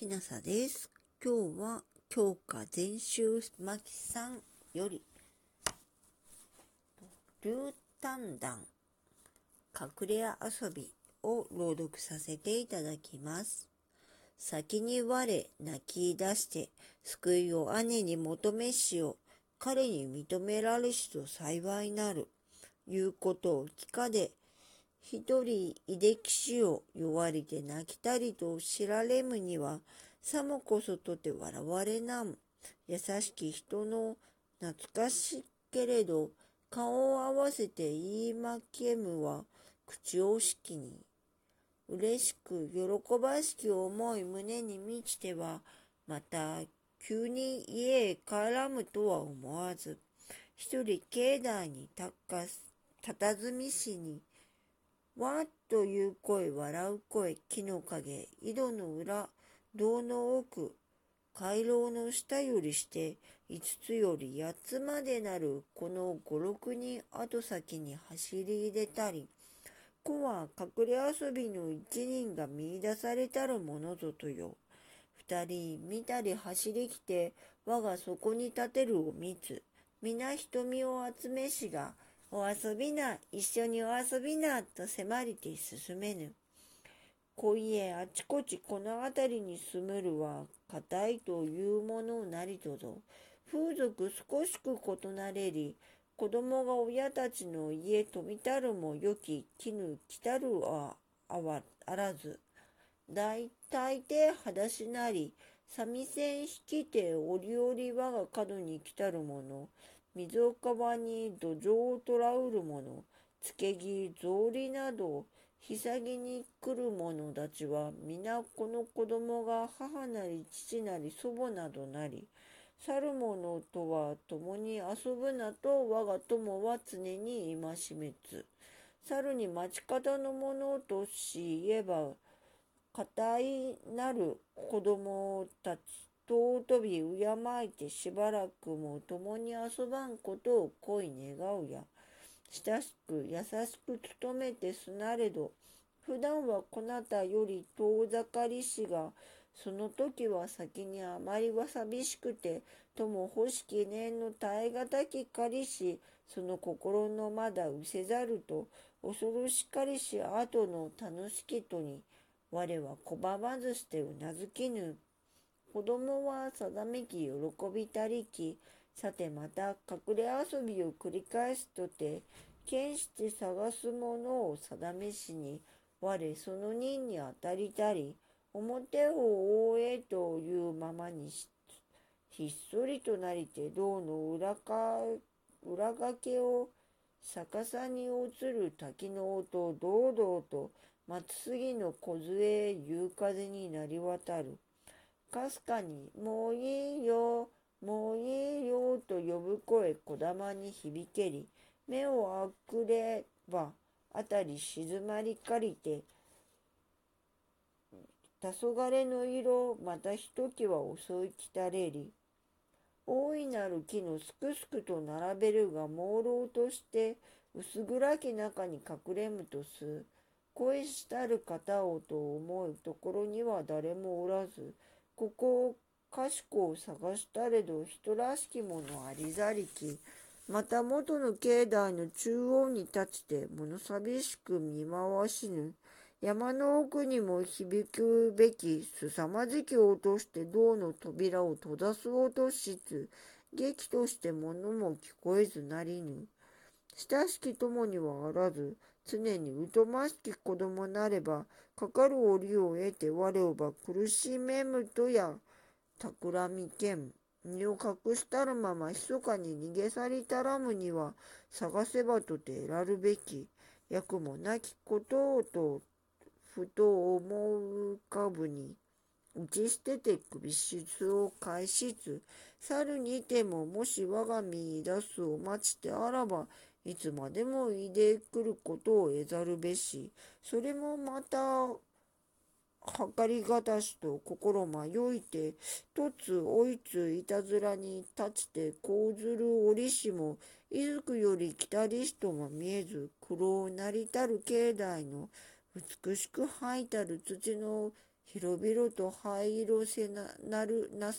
きなさです。今日は教科全集まきさんより、ルータンダン隠れ家遊びを朗読させていただきます。先に我泣き出して救いを姉に求めしよ彼に認められしと幸いなる。いうことを聞かで一人いできしを弱りで泣きたりと知られむには、さもこそとて笑われなむ。優しき人の懐かしけれど、顔を合わせて言いまけむは、口をしきに。嬉しく喜ばしき思い胸に満ちては、また急に家へ帰らむとは思わず、一人境内にたかす、たたずみしに、わっという声、笑う声、木の陰、井戸の裏、堂の奥、回廊の下よりして、五つより八つまでなるこの五六人後先に走り入れたり、子は隠れ遊びの一人が見出されたるものぞとよ。二人見たり走り来て、我がそこに立てるを見つ、皆瞳を集めしが、お遊びな、一緒にお遊びな、と迫りて進めぬ。小家あちこちこの辺りに住むるは、固いというものなりとぞ。風俗少しく異なれり、子供が親たちの家飛びたるもよき、絹来たるはあわあらず。大体で裸足なり、三味線引きて折々我が角に来たるもの、水を川に土壌をとらうる者、つけ木、草履など、ひさぎに来る者たちは、皆この子供が母なり父なり祖母などなり、去る者とは共に遊ぶなと我が友は常に戒めつ。猿に町方の者とし言えば、固いなる子供たち尊び敬いてしばらくも共に遊ばんことを恋願うや。親しく優しく努めてすなれど、普段はこなたより遠ざかりしが、その時は先にあまりは寂しくて、とも欲しき念の耐え難きかりし、その心のまだうせざると、恐ろしかりし後の楽しきとに、我は拒まずしてうなずきぬ。子供は定めき喜びたりき、さてまた隠れ遊びを繰り返すとて、剣して探すものを定めしに、我その任に当たりたり、表を覆えというままにひっそりとなりて銅の裏か裏掛けを逆さに映る滝の音堂々と松杉の梢へ夕風になり渡る。かすかに、もういいよ、もういいよ、と呼ぶ声こだまに響けり、目をあくれば、あたり静まりかりて、黄昏の色、またひときわ遅い来たれり、大いなる木のすくすくと並べるが朦朧として薄暗き中に隠れむとす。恋したる方をと思うところには誰もおらずここをかしこを探したれど人らしきものありざりき。また元の境内の中央に立ちて物寂しく見回しぬ。山の奥にも響くべき凄まじき音して銅の扉を閉ざす音しつ劇として物も聞こえずなりぬ。親しき友にはあらず。常に疎ましき子供なればかかる折を得て我をば苦しめむとや、企みけん。身を隠したるまま密かに逃げ去りたらむには、探せばとて得らるべき。役もなきことをと、ふと思うかぶに、打ち捨てて首質を返しつ、猿にてももし我が身出すを待ちてあらば、いつまでもいでくることを得ざるべし、それもまた、計りがたしと心迷いて、とつおいついたずらに立ちてこうずる折しも、いずくより来たりしとも見えず、苦労なりたる境内の美しく吐いたる土の広々と灰色せななるな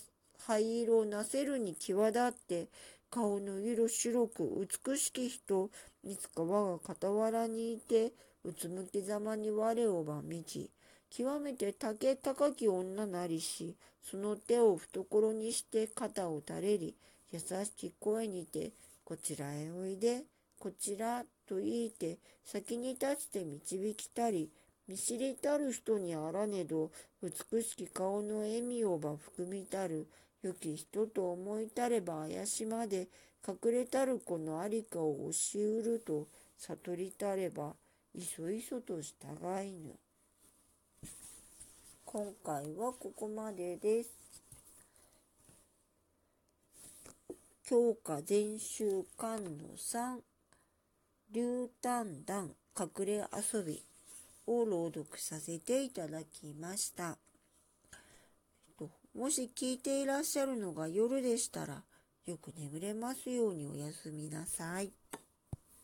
灰色なせる。に際立って顔の色白く美しき人いつか我が傍らにいてうつむきざまに我をばみち。極めて竹高き女なりしその手を懐にして肩を垂れり優しき声にてこちらへおいでこちらと言いて先に立ちて導きたり見知りたる人にあらねど美しき顔の笑みをば含みたる良き人と思いたれば怪しまで隠れたる子のありかを教しうると悟りたればいそいそと従いぬ。今回はここまでです。教科全集巻の3、流丹団隠れ遊びを朗読させていただきました。もし聞いていらっしゃるのが夜でしたら、よく眠れますようにおやすみなさい。